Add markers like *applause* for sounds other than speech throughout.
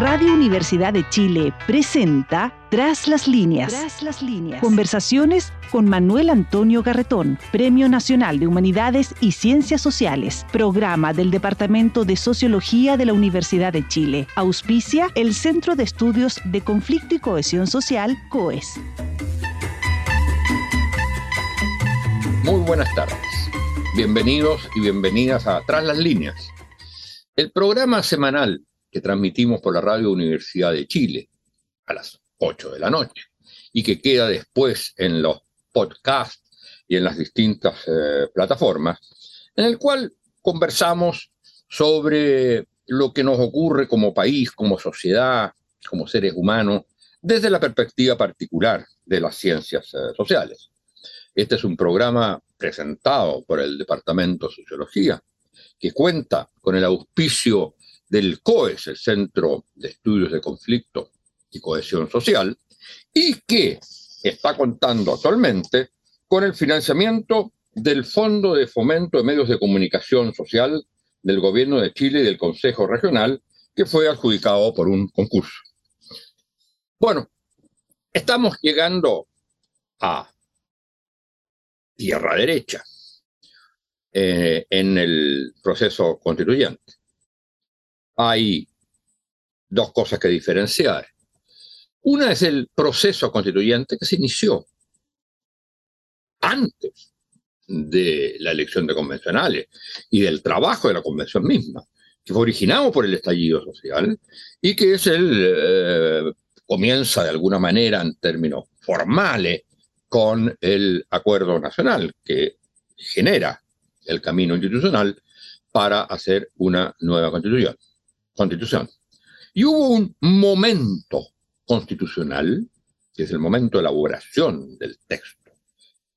Radio Universidad de Chile presenta Tras las líneas. Tras las líneas. Conversaciones con Manuel Antonio Garretón, Premio Nacional de Humanidades y Ciencias Sociales, programa del Departamento de Sociología de la Universidad de Chile. Auspicia el Centro de Estudios de Conflicto y Cohesión Social, COES. Muy buenas tardes. Bienvenidos y bienvenidas a Tras las líneas. El programa semanal que transmitimos por la Radio Universidad de Chile a las 8 de la noche y que queda después en los podcasts y en las distintas eh, plataformas, en el cual conversamos sobre lo que nos ocurre como país, como sociedad, como seres humanos, desde la perspectiva particular de las ciencias eh, sociales. Este es un programa presentado por el Departamento de Sociología, que cuenta con el auspicio del COES, el Centro de Estudios de Conflicto y Cohesión Social, y que está contando actualmente con el financiamiento del Fondo de Fomento de Medios de Comunicación Social del Gobierno de Chile y del Consejo Regional, que fue adjudicado por un concurso. Bueno, estamos llegando a tierra derecha eh, en el proceso constituyente hay dos cosas que diferenciar. Una es el proceso constituyente que se inició antes de la elección de convencionales y del trabajo de la convención misma, que fue originado por el estallido social y que es el eh, comienza de alguna manera en términos formales con el acuerdo nacional que genera el camino institucional para hacer una nueva constitución constitución. Y hubo un momento constitucional, que es el momento de elaboración del texto,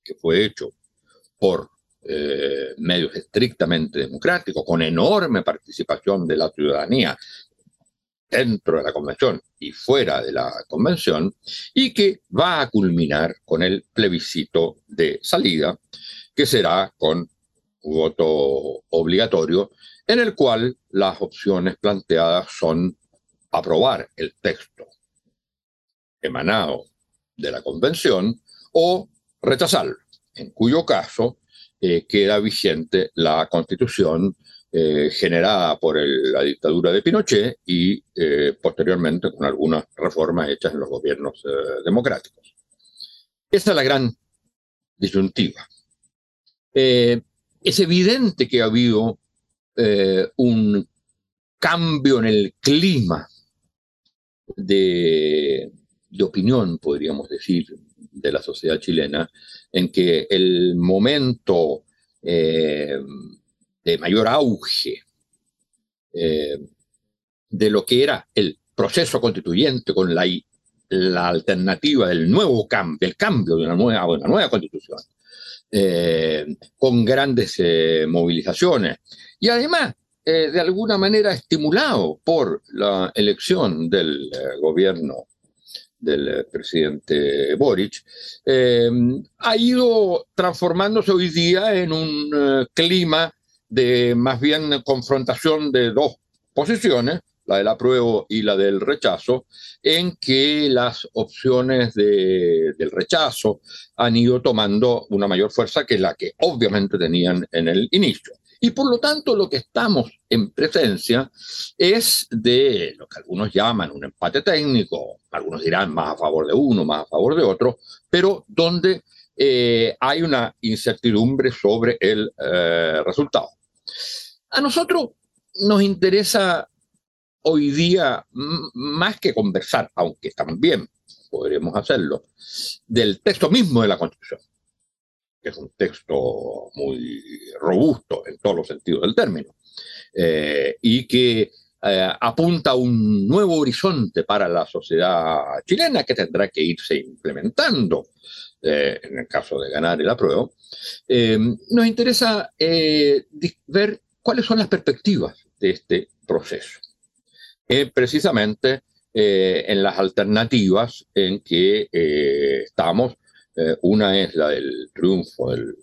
que fue hecho por eh, medios estrictamente democráticos, con enorme participación de la ciudadanía dentro de la convención y fuera de la convención, y que va a culminar con el plebiscito de salida, que será con voto obligatorio en el cual las opciones planteadas son aprobar el texto emanado de la convención o rechazarlo, en cuyo caso eh, queda vigente la constitución eh, generada por la dictadura de Pinochet y eh, posteriormente con algunas reformas hechas en los gobiernos democráticos. Esa es la gran disyuntiva. es evidente que ha habido eh, un cambio en el clima de, opinión, podríamos decir, de la sociedad chilena, en que el momento eh, de mayor auge eh, de lo que era el proceso constituyente con la, la alternativa del nuevo cambio, el cambio de una nueva, de una nueva constitución, con grandes movilizaciones, y además, eh, de alguna manera estimulado por la elección del eh, gobierno del eh, presidente Boric, ha ido transformándose hoy día en un clima de más bien confrontación de dos posiciones, la del apruebo y la del rechazo, en que las opciones del rechazo han ido tomando una mayor fuerza que la que obviamente tenían en el inicio. Y por lo tanto, lo que estamos en presencia es de lo que algunos llaman un empate técnico, algunos dirán más a favor de uno, más a favor de otro, pero donde eh, hay una incertidumbre sobre el eh, resultado. A nosotros nos interesa hoy día, más que conversar, aunque también podremos hacerlo, del texto mismo de la Constitución que es un texto muy robusto en todos los sentidos del término, eh, y que eh, apunta a un nuevo horizonte para la sociedad chilena que tendrá que irse implementando eh, en el caso de ganar el apruebo, nos interesa ver cuáles son las perspectivas de este proceso. Precisamente en las alternativas en que estamos eh, una es la del triunfo del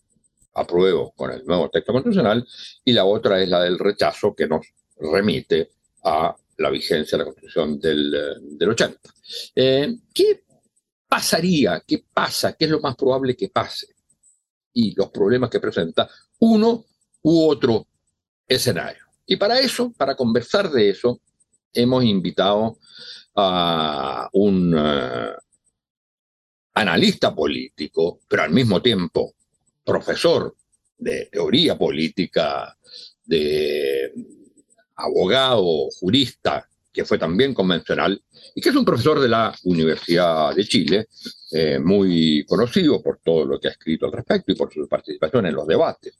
apruebo con el nuevo texto constitucional y la otra es la del rechazo que nos remite a la vigencia de la Constitución del, del 80. ¿Qué pasaría? ¿Qué pasa? ¿Qué es lo más probable que pase? Y los problemas que presenta uno u otro escenario. Y para eso, para conversar de eso, hemos invitado a un eh, analista político, pero al mismo tiempo profesor de teoría política, de abogado, jurista, que fue también convencional, y que es un profesor de la Universidad de Chile, eh, muy conocido por todo lo que ha escrito al respecto y por su participación en los debates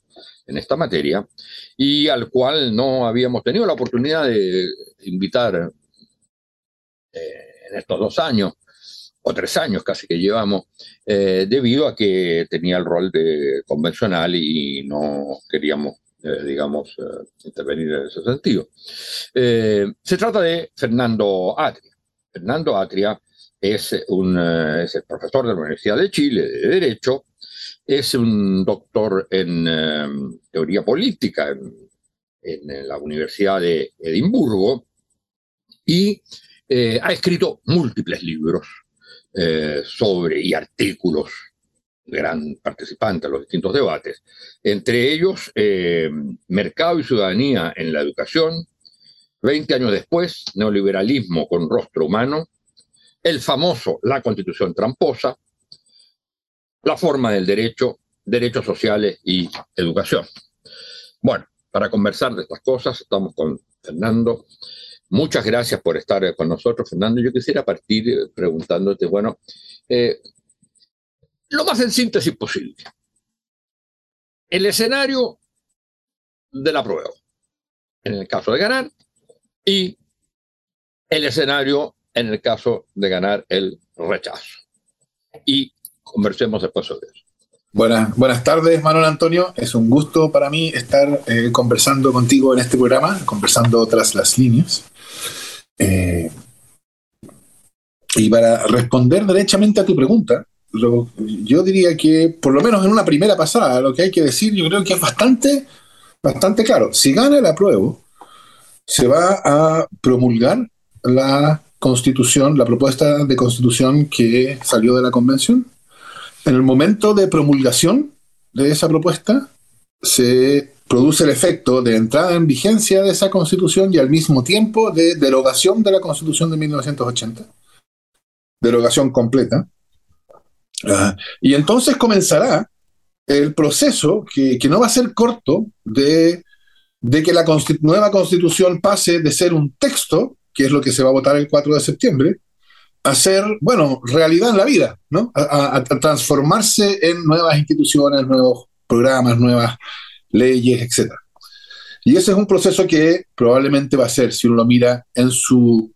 en esta materia, y al cual no habíamos tenido la oportunidad de invitar eh, en estos dos años, o tres años casi que llevamos, eh, debido a que tenía el rol de convencional y no queríamos eh, digamos, eh, intervenir en ese sentido. Eh, se trata de Fernando Atria. Fernando Atria es, un, es el profesor de la Universidad de Chile de Derecho, es un doctor en teoría política en, en, la Universidad de Edimburgo y ha escrito múltiples libros sobre y artículos gran participante en los distintos debates, entre ellos eh, Mercado y Ciudadanía en la Educación, 20 años después, Neoliberalismo con Rostro Humano, el famoso La Constitución Tramposa, La Forma del Derecho, Derechos Sociales y Educación. Bueno, para conversar de estas cosas estamos con Fernando. Muchas gracias por estar con nosotros, Fernando. Yo quisiera partir preguntándote, bueno, eh, lo más en síntesis posible. El escenario de la prueba, en el caso de ganar, y el escenario en el caso de ganar el rechazo. Y conversemos después sobre eso. Buenas, buenas tardes, Manuel Antonio. Es un gusto para mí estar eh, conversando contigo en este programa, conversando tras las líneas. Eh, y para responder derechamente a tu pregunta, yo diría que, por lo menos en una primera pasada, lo que hay que decir, yo creo que es bastante, bastante claro. Si gana el apruebo, se va a promulgar la constitución, la propuesta de constitución que salió de la convención. En el momento de promulgación de esa propuesta, se produce el efecto de entrada en vigencia de esa constitución y al mismo tiempo de derogación de la constitución de 1980. Derogación completa y entonces comenzará el proceso que, no va a ser corto de, que la nueva constitución pase de ser un texto, que es lo que se va a votar el 4 de septiembre, a ser, bueno, realidad en la vida, ¿no? A, transformarse en nuevas instituciones, nuevos programas, nuevas leyes, etc. Y ese es un proceso que probablemente va a ser, si uno lo mira en su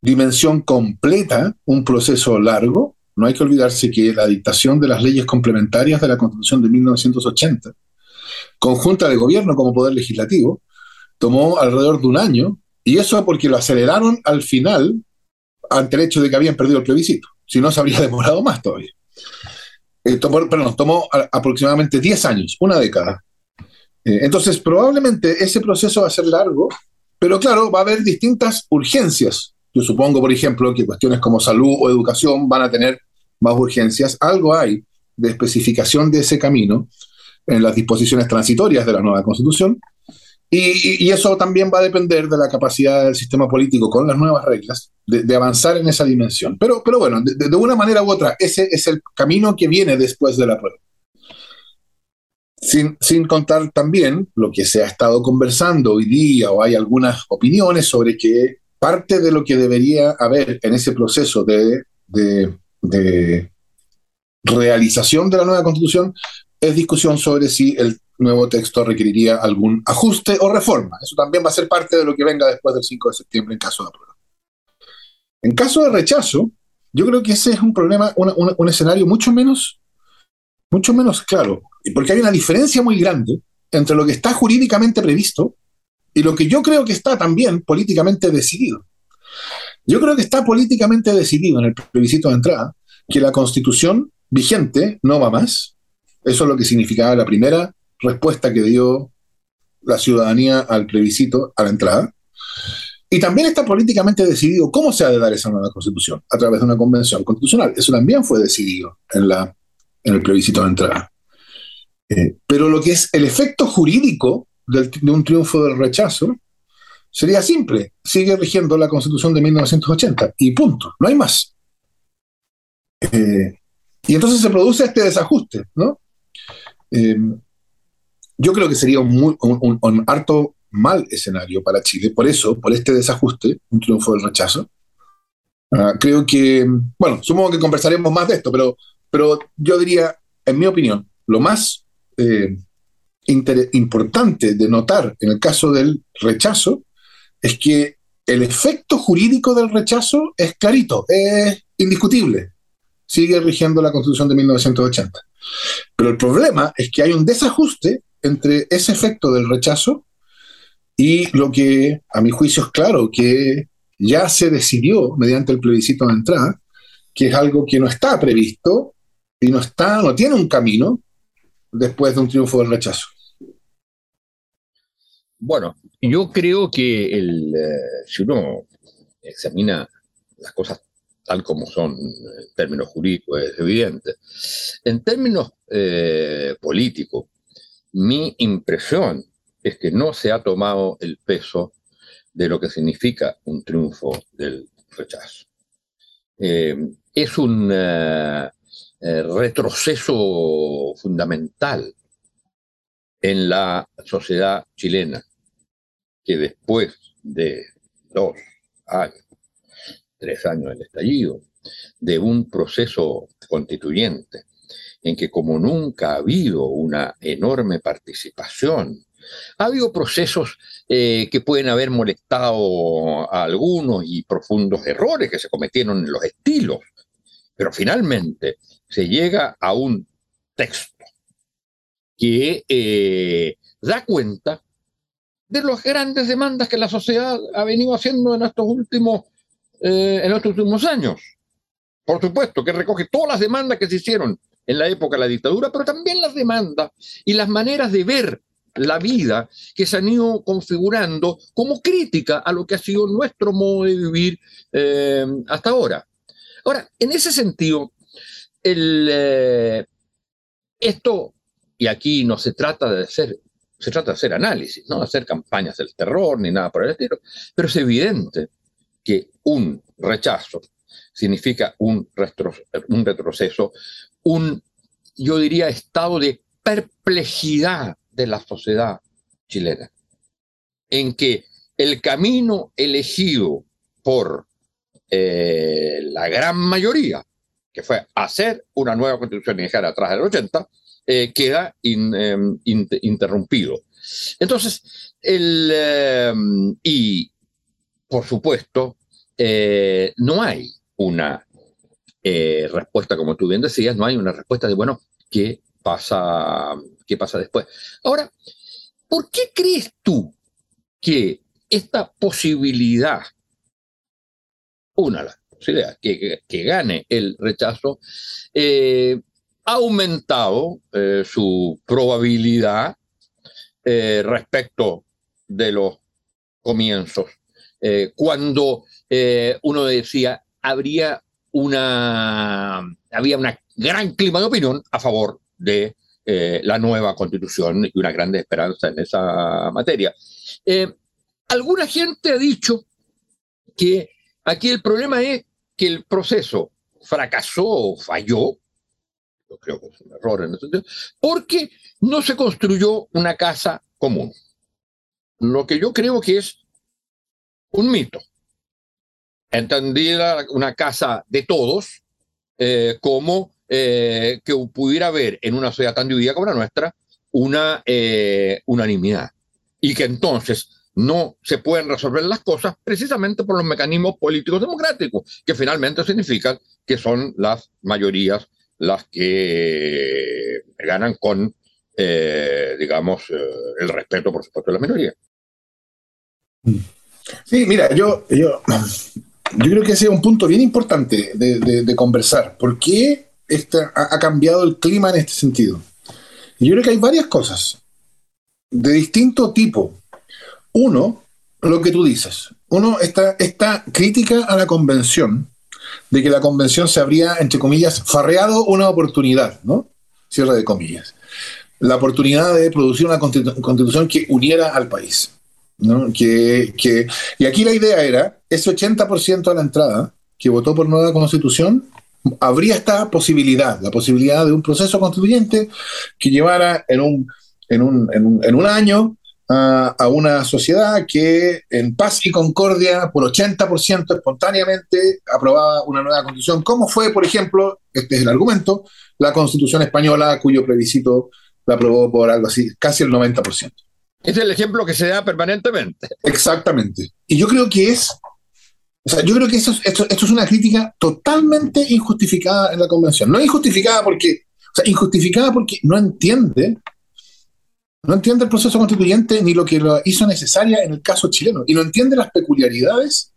dimensión completa, un proceso largo, no hay que olvidarse que la dictación de las leyes complementarias de la Constitución de 1980, conjunta de gobierno como poder legislativo, tomó alrededor de un año, y eso porque lo aceleraron al final ante el hecho de que habían perdido el plebiscito. Si no, se habría demorado más todavía. Eh, tomó, perdón, tomó aproximadamente 10 años, una década. Eh, entonces, probablemente ese proceso va a ser largo, pero claro, va a haber distintas urgencias. Yo supongo, por ejemplo, que cuestiones como salud o educación van a tener más urgencias, algo hay de especificación de ese camino en las disposiciones transitorias de la nueva constitución, y, eso también va a depender de la capacidad del sistema político con las nuevas reglas de, avanzar en esa dimensión. Pero, pero bueno, de, una manera u otra, ese es el camino que viene después de la prueba. Sin, sin, contar también lo que se ha estado conversando hoy día, o hay algunas opiniones sobre que parte de lo que debería haber en ese proceso de de realización de la nueva constitución es discusión sobre si el nuevo texto requeriría algún ajuste o reforma. Eso también va a ser parte de lo que venga después del 5 de septiembre en caso de aprueba. En caso de rechazo, yo creo que ese es un problema, un escenario mucho menos, mucho menos claro, porque hay una diferencia muy grande entre lo que está jurídicamente previsto y lo que yo creo que está también políticamente decidido. Yo creo que está políticamente decidido en el plebiscito de entrada que la constitución vigente no va más. Eso es lo que significaba la primera respuesta que dio la ciudadanía al plebiscito a la entrada. Y también está políticamente decidido cómo se ha de dar esa nueva constitución, a través de una convención constitucional. Eso también fue decidido en, la, en el plebiscito de entrada. Eh, pero lo que es el efecto jurídico de un triunfo del rechazo sería simple. Sigue rigiendo la constitución de 1980 y punto, no hay más. Eh, y entonces se produce este desajuste, ¿no? Eh, yo creo que sería un, harto mal escenario para Chile, por eso, por este desajuste, un triunfo del rechazo. Ah, creo que, bueno, supongo que conversaremos más de esto, pero, pero yo diría, en mi opinión, lo más eh, importante de notar en el caso del rechazo es que el efecto jurídico del rechazo es clarito, es indiscutible. Sigue rigiendo la Constitución de 1980. Pero el problema es que hay un desajuste entre ese efecto del rechazo y lo que, a mi juicio, es claro, que ya se decidió mediante el plebiscito de entrada, que es algo que no está previsto y no está, no tiene un camino después de un triunfo del rechazo. Bueno, yo creo que el, eh, si uno examina las cosas tal como son en términos jurídicos, es evidente. En términos eh, políticos, mi impresión es que no se ha tomado el peso de lo que significa un triunfo del rechazo. Eh, es un eh, retroceso fundamental en la sociedad chilena, que después de dos años, tres años del estallido, de un proceso constituyente, en que como nunca ha habido una enorme participación, ha habido procesos eh, que pueden haber molestado a algunos y profundos errores que se cometieron en los estilos, pero finalmente se llega a un texto que eh, da cuenta de las grandes demandas que la sociedad ha venido haciendo en estos últimos, eh, en estos últimos años. Por supuesto, que recoge todas las demandas que se hicieron en la época de la dictadura, pero también las demandas y las maneras de ver la vida que se han ido configurando como crítica a lo que ha sido nuestro modo de vivir eh, hasta ahora. Ahora, en ese sentido, el, eh, esto, y aquí no se trata de hacer, se trata de hacer análisis, no hacer campañas del terror ni nada por el estilo, pero es evidente que un rechazo significa un, un retroceso, un, yo diría, estado de perplejidad de la sociedad chilena, en que el camino elegido por eh, la gran mayoría, que fue hacer una nueva constitución y dejar atrás del 80, eh, queda em, interrumpido. Entonces, el, em, y por supuesto, eh, no hay una eh, respuesta, como tú bien decías, no hay una respuesta de, bueno, ¿qué pasa, qué pasa después? Ahora, ¿por qué crees tú que esta posibilidad, una que, que, gane el rechazo, eh, ha aumentado eh, su probabilidad respecto de los comienzos? cuando uno decía, habría una, había un gran clima de opinión a favor de eh, la nueva constitución y una gran esperanza en esa materia. Eh, alguna gente ha dicho que aquí el problema es que el proceso fracasó o falló, yo creo que es un error en ese sentido, porque no se construyó una casa común. Lo que yo creo que es un mito. Entendida una casa de todos eh, como eh, que pudiera haber en una sociedad tan dividida como la nuestra una eh, unanimidad. Y que entonces no se pueden resolver las cosas precisamente por los mecanismos políticos democráticos, que finalmente significan que son las mayorías las que ganan con, digamos, el respeto, por supuesto, de la minoría. Sí, mira, yo, yo yo creo que ese es un punto bien importante de, conversar. ¿Por qué ha, cambiado el clima en este sentido? yo creo que hay varias cosas de distinto tipo. Uno, lo que tú dices, uno, esta, esta crítica a la convención, de que la convención se habría, entre comillas, farreado una oportunidad, ¿no? Cierre de comillas. La oportunidad de producir una constitución que uniera al país. ¿no? Que, que, y aquí la idea era, ese 80% a la entrada que votó por nueva constitución, habría esta posibilidad, la posibilidad de un proceso constituyente que llevara en un, en un, en un, en un año a, una sociedad que en paz y concordia, por 80% espontáneamente, aprobaba una nueva constitución, como fue, por ejemplo, este es el argumento, la constitución española, cuyo plebiscito la aprobó por algo así, casi el 90%. Es el ejemplo que se da permanentemente. Exactamente. Y yo creo que es, o sea, yo creo que esto, esto es una crítica totalmente injustificada en la convención. No injustificada porque, o sea, injustificada porque no entiende no entiende el proceso constituyente ni lo que lo hizo necesaria en el caso chileno, y no entiende las peculiaridades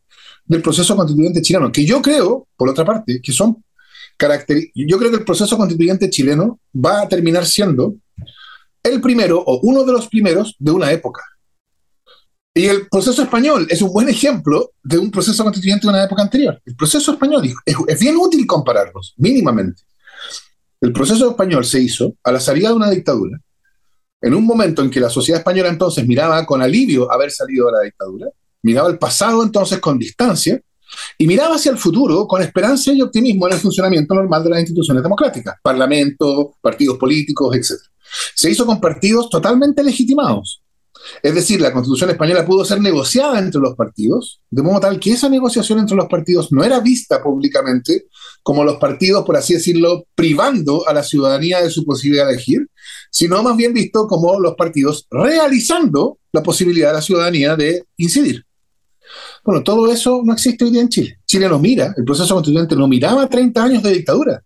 del proceso constituyente chileno, que yo creo, por otra parte, que son. Yo creo que el proceso constituyente chileno va a terminar siendo el primero o uno de los primeros de una época. Y el proceso español es un buen ejemplo de un proceso constituyente de una época anterior. El proceso español es, es bien útil compararlos, mínimamente. El proceso español se hizo a la salida de una dictadura en un momento en que la sociedad española entonces miraba con alivio haber salido de la dictadura, miraba el pasado entonces con distancia y miraba hacia el futuro con esperanza y optimismo en el funcionamiento normal de las instituciones democráticas, parlamento, partidos políticos, etc. Se hizo con partidos totalmente legitimados, es decir, la constitución española pudo ser negociada entre los partidos, de modo tal que esa negociación entre los partidos no era vista públicamente como los partidos, por así decirlo, privando a la ciudadanía de su posibilidad de elegir, sino más bien visto como los partidos realizando la posibilidad de la ciudadanía de incidir. Bueno, todo eso no existe hoy día en Chile. Chile no mira, el proceso constituyente no miraba 30 años de dictadura,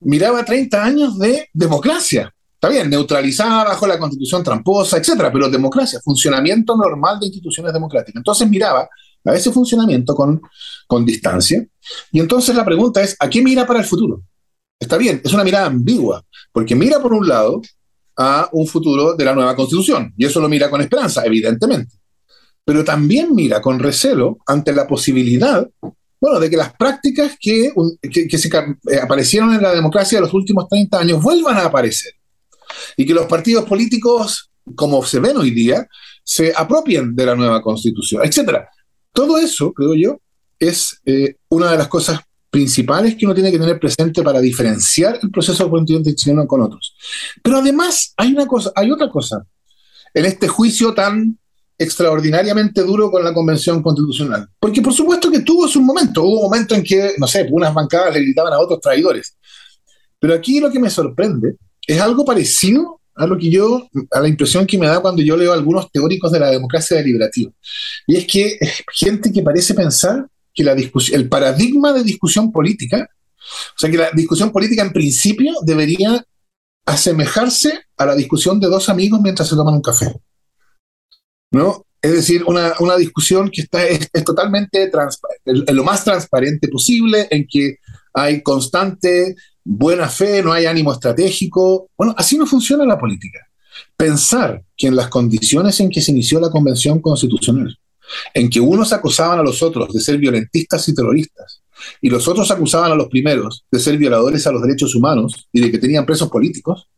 miraba 30 años de democracia. Está bien, neutralizada bajo la constitución tramposa, etcétera, pero democracia, funcionamiento normal de instituciones democráticas. Entonces miraba a ese funcionamiento con, con distancia. Y entonces la pregunta es, ¿a qué mira para el futuro? Está bien, es una mirada ambigua, porque mira por un lado a un futuro de la nueva constitución, y eso lo mira con esperanza, evidentemente, pero también mira con recelo ante la posibilidad, bueno, de que las prácticas que, que, se, eh, aparecieron en la democracia de los últimos 30 años vuelvan a aparecer y que los partidos políticos, como se ven hoy día, se apropien de la nueva constitución, etc. Todo eso, creo yo, es eh, una de las cosas principales que uno tiene que tener presente para diferenciar el proceso constituyente chileno con otros. Pero además hay una cosa, hay otra cosa en este juicio tan extraordinariamente duro con la Convención Constitucional. Porque por supuesto que tuvo su momento, hubo un momento en que, no sé, unas bancadas le gritaban a otros traidores. Pero aquí lo que me sorprende es algo parecido a lo que yo, a la impresión que me da cuando yo leo algunos teóricos de la democracia deliberativa. Y es que gente que parece pensar que la el paradigma de discusión política, o sea, que la discusión política en principio debería asemejarse a la discusión de dos amigos mientras se toman un café. ¿No? Es decir, una, una discusión que está, es, totalmente lo más transparente posible, en que hay constante buena fe, no hay ánimo estratégico. Bueno, así no funciona la política. Pensar que en las condiciones en que se inició la Convención Constitucional, en que unos acusaban a los otros de ser violentistas y terroristas, y los otros acusaban a los primeros de ser violadores a los derechos humanos y de que tenían presos políticos,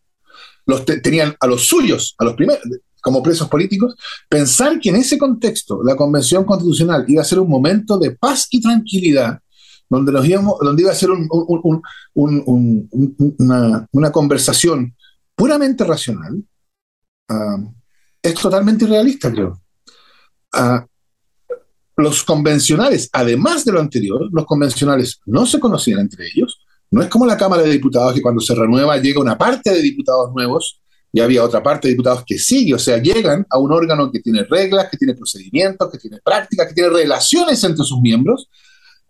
los tenían a los suyos, a los primeros, como presos políticos, pensar que en ese contexto la Convención Constitucional iba a ser un momento de paz y tranquilidad donde, nos íbamos, donde iba a ser una, conversación puramente racional, ah, es totalmente irrealista, creo. Ah, los convencionales, además de lo anterior, los convencionales no se conocían entre ellos. No es como la Cámara de Diputados que cuando se renueva llega una parte de diputados nuevos y había otra parte de diputados que sigue, o sea, llegan a un órgano que tiene reglas, que tiene procedimientos, que tiene prácticas, que tiene relaciones entre sus miembros,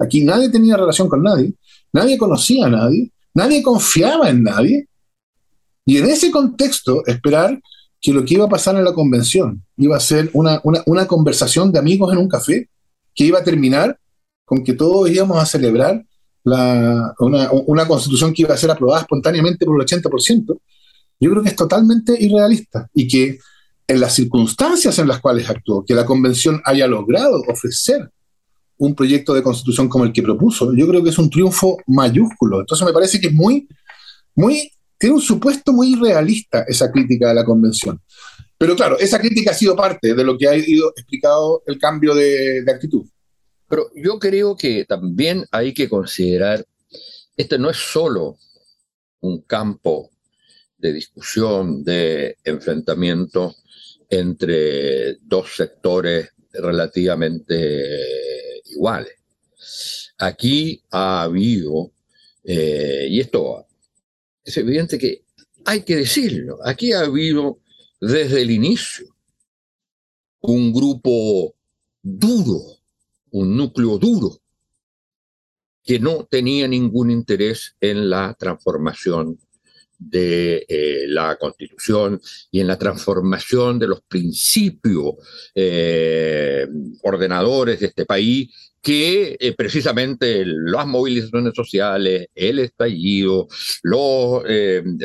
Aquí nadie tenía relación con nadie, nadie conocía a nadie, nadie confiaba en nadie. Y en ese contexto, esperar que lo que iba a pasar en la convención iba a ser una, conversación de amigos en un café, que iba a terminar con que todos íbamos a celebrar una, una, constitución que iba a ser aprobada espontáneamente por el 80%, yo creo que es totalmente irrealista y que en las circunstancias en las cuales actuó, que la convención haya logrado ofrecer un proyecto de constitución como el que propuso, yo creo que es un triunfo mayúsculo. Entonces me parece que es muy, muy, tiene un supuesto muy realista esa crítica de la convención. Pero claro, esa crítica ha sido parte de lo que ha ido explicado el cambio de, de actitud. Pero yo creo que también hay que considerar, este no es solo un campo de discusión, de enfrentamiento entre dos sectores relativamente iguales. Aquí ha habido, eh, y esto es evidente que hay que decirlo, aquí ha habido desde el inicio un grupo duro, un núcleo duro, que no tenía ningún interés en la transformación de eh, la Constitución y en la transformación de los principios eh, ordenadores de este país que eh, precisamente las movilizaciones sociales, el estallido, los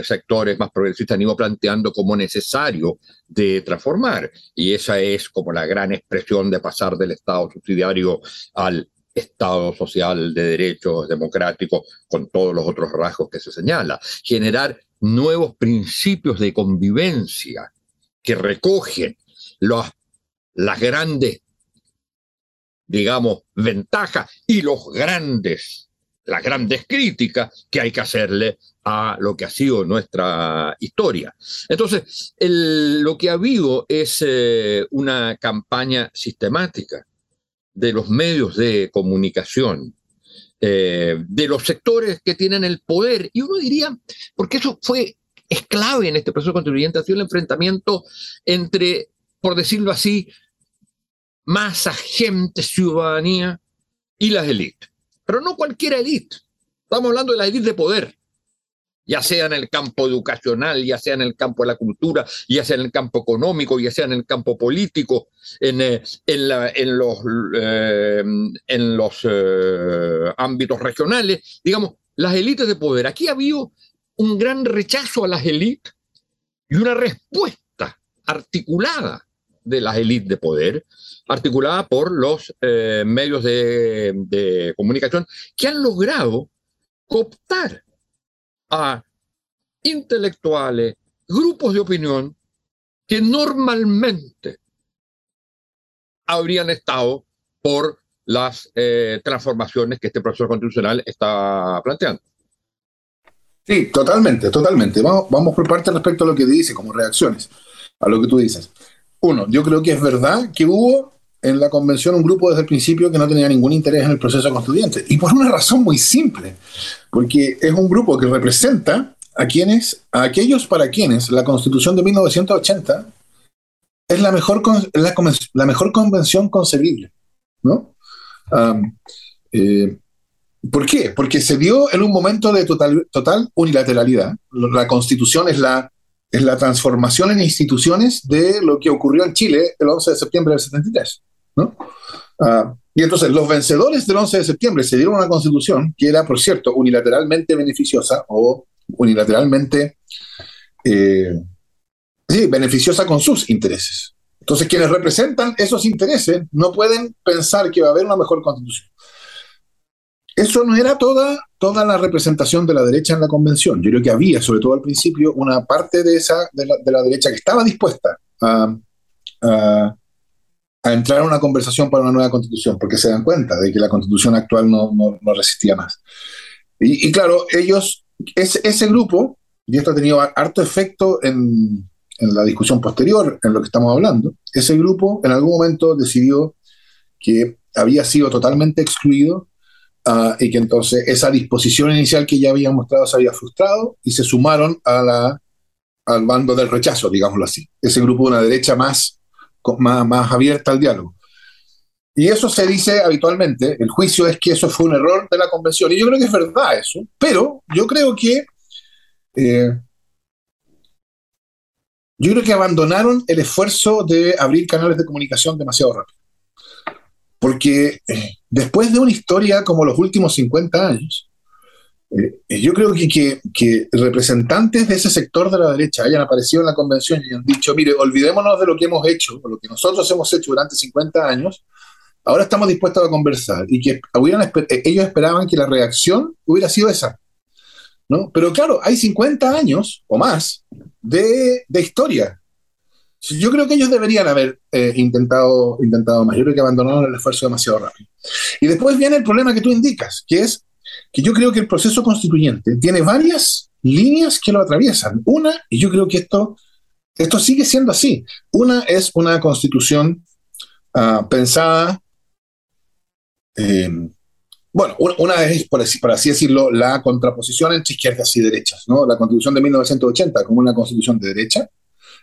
sectores más progresistas han ido planteando como necesario de transformar. Y esa es como la gran expresión de pasar del Estado subsidiario al Estado social de derechos democráticos con todos los otros rasgos que se señala. Generar nuevos principios de convivencia que recogen las grandes, digamos, ventajas y los grandes, las grandes críticas que hay que hacerle a lo que ha sido nuestra historia. Entonces, lo que ha habido es eh, una campaña sistemática de los medios de comunicación, eh, de los sectores que tienen el poder. Y uno diría, porque eso fue, es clave en este proceso constituyente, ha sido el enfrentamiento entre, por decirlo así, masa, gente, ciudadanía y las élites. Pero no cualquier élite. Estamos hablando de la élite de poder ya sea en el campo educacional, ya sea en el campo de la cultura, ya sea en el campo económico, ya sea en el campo político, en, eh, en, los, eh, en los eh, ámbitos regionales, digamos, las élites de poder. Aquí ha habido un gran rechazo a las élites y una respuesta articulada de las élites de poder, articulada por los medios de comunicación, que han logrado cooptar a intelectuales, grupos de opinión que normalmente habrían estado por las eh, transformaciones que este proceso constitucional está planteando. Sí, totalmente, totalmente. Vamos, vamos por parte respecto a lo que dice, como reacciones a lo que tú dices. Uno, yo creo que es verdad que hubo en la convención un grupo desde el principio que no tenía ningún interés en el proceso constituyente. Y por una razón muy simple, porque es un grupo que representa a quienes, a aquellos para quienes la constitución de 1980 es la mejor, la, la mejor convención concebible. ¿no? Eh, ¿Por qué? Porque se dio en un momento de total, total unilateralidad. La constitución es la, es la transformación en instituciones de lo que ocurrió en Chile el 11 de septiembre del 73. ¿No? Ah, y entonces los vencedores del 11 de septiembre se dieron una constitución que era, por cierto, unilateralmente beneficiosa o unilateralmente eh, beneficiosa con sus intereses. Entonces quienes representan esos intereses no pueden pensar que va a haber una mejor constitución. Eso no era toda, toda la representación de la derecha en la convención. Yo creo que había, sobre todo al principio, una parte de, esa, de, la, derecha que estaba dispuesta a entrar a una conversación para una nueva constitución, porque se dan cuenta de que la constitución actual no, no, resistía más. Y, claro, ellos, ese, grupo, y esto ha tenido harto efecto en, en, la discusión posterior, en lo que estamos hablando, ese grupo en algún momento decidió que había sido totalmente excluido uh, y que entonces esa disposición inicial que ya habían mostrado se había frustrado y se sumaron a la, al bando del rechazo, digámoslo así. Ese grupo de una derecha más más, abierta al diálogo. Y eso se dice habitualmente, el juicio es que eso fue un error de la convención. Y yo creo que es verdad eso, pero yo creo que eh, yo creo que abandonaron el esfuerzo de abrir canales de comunicación demasiado rápido. Porque eh, después de una historia como los últimos 50 años, Eh, yo creo que, que, que, representantes de ese sector de la derecha hayan aparecido en la convención y han dicho, mire, olvidémonos de lo que hemos hecho, lo que nosotros hemos hecho durante 50 años, ahora estamos dispuestos a conversar y que eh, ellos esperaban que la reacción hubiera sido esa. ¿no? Pero claro, hay 50 años o más de, de historia. Yo creo que ellos deberían haber eh, intentado, intentado más. Yo creo que abandonaron el esfuerzo demasiado rápido. Y después viene el problema que tú indicas, que es que yo creo que el proceso constituyente tiene varias líneas que lo atraviesan. Una, y yo creo que esto, esto sigue siendo así. Una es una constitución uh, pensada eh, bueno, una es, por así, decirlo, la contraposición entre izquierdas y derechas, ¿no? La constitución de 1980 como una constitución de derecha,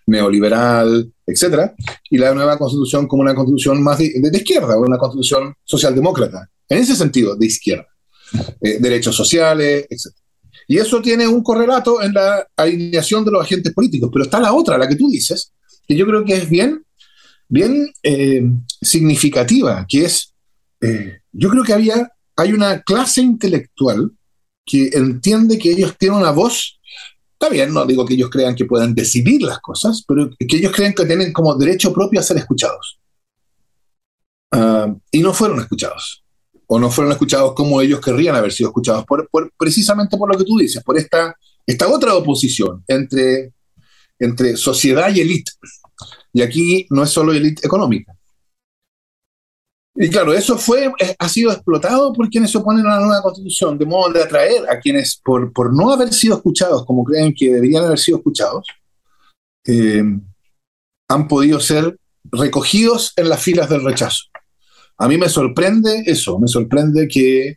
neoliberal, etcétera, y la nueva constitución como una constitución más de, izquierda, una constitución socialdemócrata, en ese sentido, de izquierda, eh, derechos sociales, etcétera. Y eso tiene un correlato en la alineación de los agentes políticos, pero está la otra, la que tú dices, que yo creo que es bien, bien eh, significativa, que es, eh, yo creo que había hay una clase intelectual que entiende que ellos tienen una voz. Está bien, no digo que ellos crean que puedan decidir las cosas, pero que ellos creen que tienen como derecho propio a ser escuchados. Ah, y no fueron escuchados. O no fueron escuchados como ellos querrían haber sido escuchados, por, precisamente por lo que tú dices, por esta, esta otra oposición entre, entre sociedad y élite. Y aquí no es solo élite económica, y claro, eso fue, ha sido explotado por quienes se oponen a la nueva constitución, de modo de atraer a quienes, por, por no haber sido escuchados como creen que deberían haber sido escuchados, eh, han podido ser recogidos en las filas del rechazo. A mí me sorprende eso, me sorprende que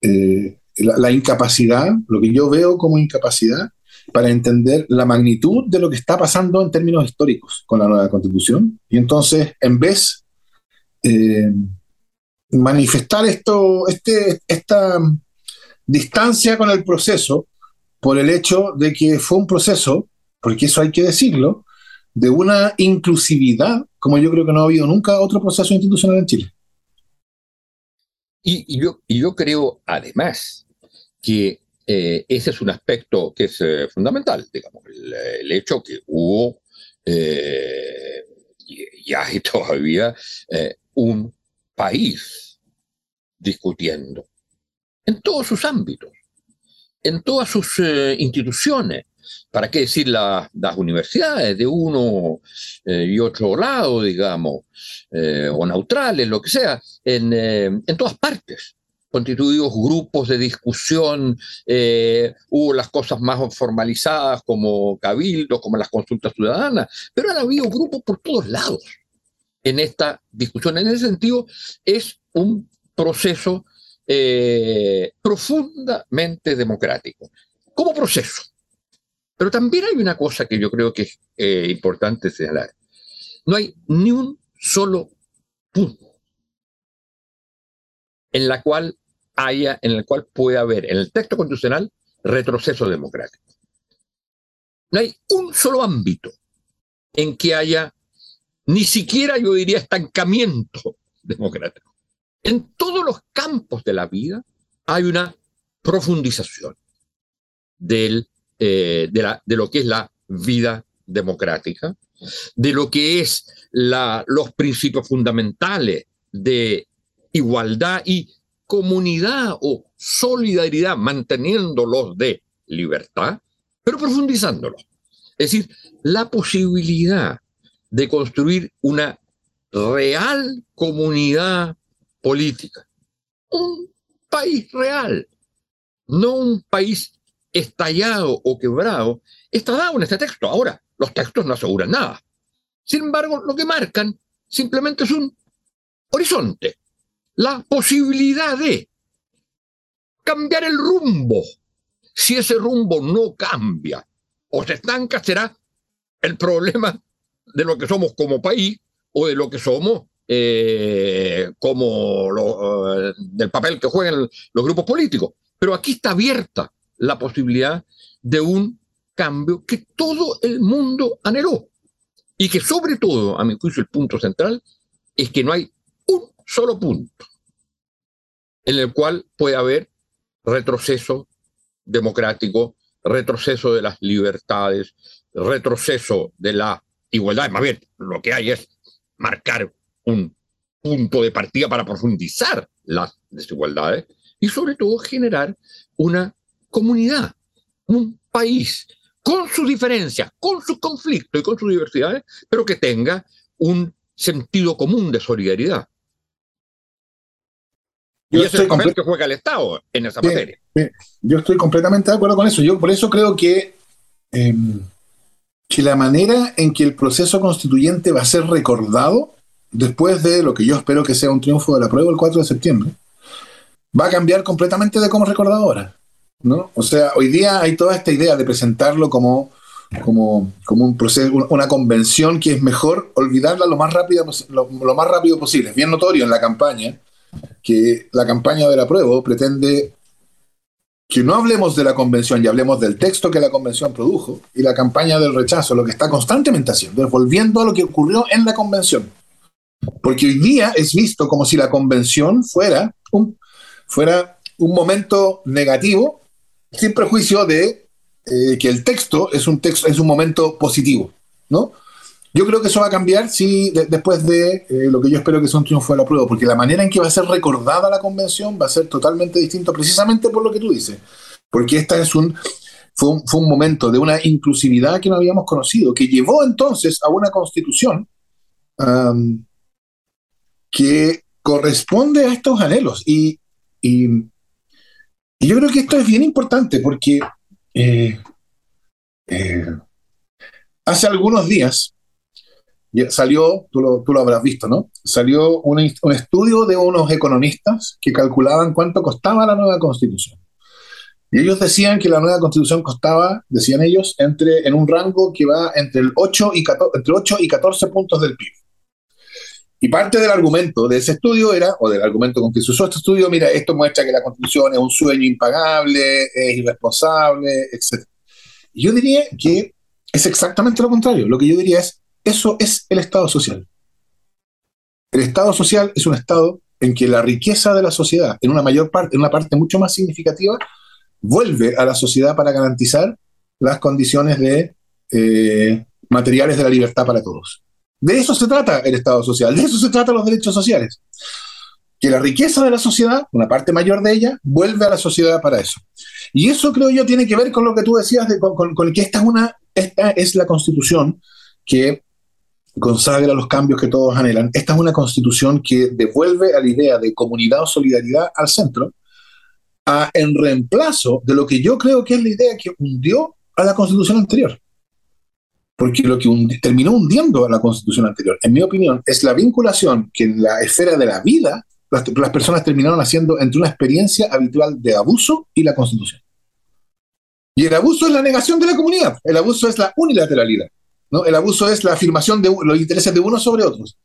eh, la, incapacidad, lo que yo veo como incapacidad, para entender la magnitud de lo que está pasando en términos históricos con la nueva constitución. Y entonces, en vez eh, manifestar esto, este, esta distancia con el proceso por el hecho de que fue un proceso, porque eso hay que decirlo, de una inclusividad como yo creo que no ha habido nunca otro proceso institucional en Chile. Y, yo, y yo creo además que eh, ese es un aspecto que es eh, fundamental, digamos, el, hecho que hubo y hay *laughs* todavía un país discutiendo en todos sus ámbitos, en todas sus eh, instituciones. ¿Para qué decir las universidades de uno eh, y otro lado, digamos, eh, o neutrales, lo que sea, en, en todas partes? constituidos grupos de discusión, hubo las cosas más formalizadas como cabildos, como las consultas ciudadanas, pero han habido grupos por todos lados en esta discusión. En ese sentido, es un proceso eh, profundamente democrático, como proceso. Pero también hay una cosa que yo creo que es eh, importante señalar. No hay ni un solo punto en la cual haya, en el cual puede haber en el texto constitucional retroceso democrático. No hay un solo ámbito en que haya ni siquiera yo diría estancamiento democrático. En todos los campos de la vida hay una profundización del, eh, de, lo que es la vida democrática, de lo que es los principios fundamentales de igualdad y comunidad o solidaridad, manteniéndolos de libertad, pero profundizándolos. Es decir, la posibilidad de construir una real comunidad política. Un país real, no un país estallado o quebrado, está dado en este texto. Ahora, los textos no aseguran nada. Sin embargo, lo que marcan simplemente es un horizonte, la posibilidad de cambiar el rumbo. Si ese rumbo no cambia o se estanca, será el problema de lo que somos como país o de lo que somos eh, como eh, del papel que juegan los grupos políticos. Pero aquí está abierta la posibilidad de un cambio que todo el mundo anheló y que sobre todo, a mi juicio, el punto central es que no hay un solo punto en el cual puede haber retroceso democrático, retroceso de las libertades, retroceso de la igualdad. Más bien, lo que hay es marcar un punto de partida para profundizar las desigualdades y sobre todo generar una comunidad, un país con sus diferencias, con sus conflictos y con sus diversidades, pero que tenga un sentido común de solidaridad. Yo y ese es el que juega el Estado en esa materia. Yo estoy completamente de acuerdo con eso. Yo por eso creo que, em, que la manera en que el proceso constituyente va a ser recordado después de lo que yo espero que sea un triunfo de la prueba el 4 de septiembre, va a cambiar completamente de cómo es recordado ahora. ¿No? O sea, hoy día hay toda esta idea de presentarlo como, como, como un proceso, una convención que es mejor olvidarla lo más, rápido, lo, más rápido posible. Es bien notorio en la campaña que la campaña de la prueba pretende que no hablemos de la convención y hablemos del texto que la convención produjo y la campaña del rechazo, lo que está constantemente haciendo, es volviendo a lo que ocurrió en la convención. Porque hoy día es visto como si la convención fuera un, fuera un momento negativo, sin prejuicio de eh, que el texto es un texto, es un momento positivo, ¿no? Yo creo que eso va a cambiar si después de eh, lo que yo espero que sea un triunfo de la prueba, porque la manera en que va a ser recordada la convención va a ser totalmente distinto, precisamente por lo que tú dices, porque esta es un fue, un, fue un momento de una inclusividad que no habíamos conocido, que llevó entonces a una constitución que corresponde a estos anhelos. Y, y, yo creo que esto es bien importante porque eh, eh, hace algunos días salió, tú lo, tú lo, habrás visto, ¿no? Salió un, estudio de unos economistas que calculaban cuánto costaba la nueva constitución. Y ellos decían que la nueva constitución costaba, decían ellos, entre, en un rango que va entre, el 8 y 14, entre 8 y 14 puntos del PIB. Y parte del argumento de ese estudio era, o del argumento con que se usó este estudio, mira, esto muestra que la constitución es un sueño impagable, es irresponsable, etc. Yo diría que es exactamente lo contrario. Lo que yo diría es, eso es el Estado social. El Estado social es un Estado en que la riqueza de la sociedad, en una mayor parte, en una parte mucho más significativa, vuelve a la sociedad para garantizar las condiciones de eh, materiales de la libertad para todos. De eso se trata el Estado social, de eso se tratan los derechos sociales. Que la riqueza de la sociedad, una parte mayor de ella, vuelve a la sociedad para eso. Y eso creo yo tiene que ver con lo que tú decías, de, con, que esta es, una, es la constitución que consagra los cambios que todos anhelan. Esta es una constitución que devuelve a la idea de comunidad o solidaridad al centro, en reemplazo de lo que yo creo que es la idea que hundió a la constitución anterior porque lo que terminó hundiendo a la constitución anterior, en mi opinión, es la vinculación que en la esfera de la vida las, personas terminaron haciendo entre una experiencia habitual de abuso y la constitución. Y el abuso es la negación de la comunidad, el abuso es la unilateralidad, ¿no? el abuso es la afirmación de los intereses de unos sobre otros.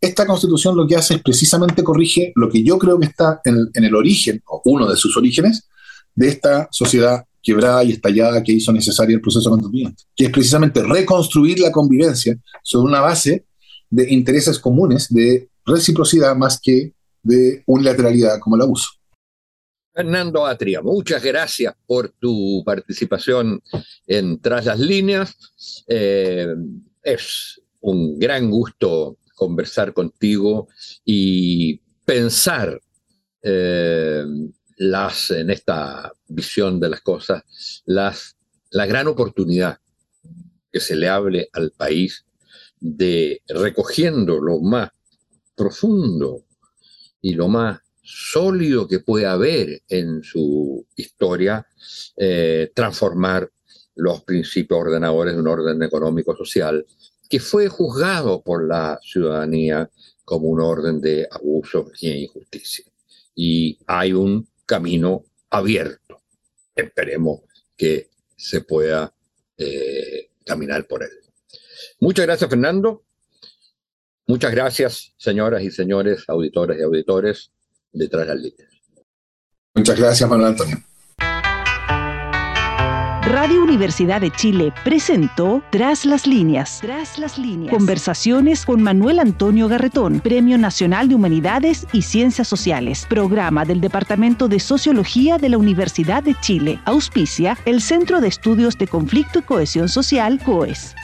Esta constitución lo que hace es precisamente corrige lo que yo creo que está en en el origen, o uno de sus orígenes, de esta sociedad quebrada y estallada que hizo necesario el proceso constituyente, que es precisamente reconstruir la convivencia sobre una base de intereses comunes, de reciprocidad más que de unilateralidad como el abuso. Fernando Atria, muchas gracias por tu participación en Tras las Líneas. Eh, es un gran gusto conversar contigo y pensar eh, las, en esta visión de las cosas, las, la gran oportunidad que se le hable al país de recogiendo lo más profundo y lo más sólido que puede haber en su historia, eh, transformar los principios ordenadores de un orden económico-social que fue juzgado por la ciudadanía como un orden de abuso y injusticia. Y hay un camino abierto. Esperemos que se pueda eh, caminar por él. Muchas gracias, Fernando. Muchas gracias, señoras y señores, auditores y auditores, detrás de las líneas. Muchas gracias, Manuel Antonio. Radio Universidad de Chile presentó Tras las líneas. Tras las líneas. Conversaciones con Manuel Antonio Garretón, Premio Nacional de Humanidades y Ciencias Sociales, programa del Departamento de Sociología de la Universidad de Chile. Auspicia el Centro de Estudios de Conflicto y Cohesión Social, COES.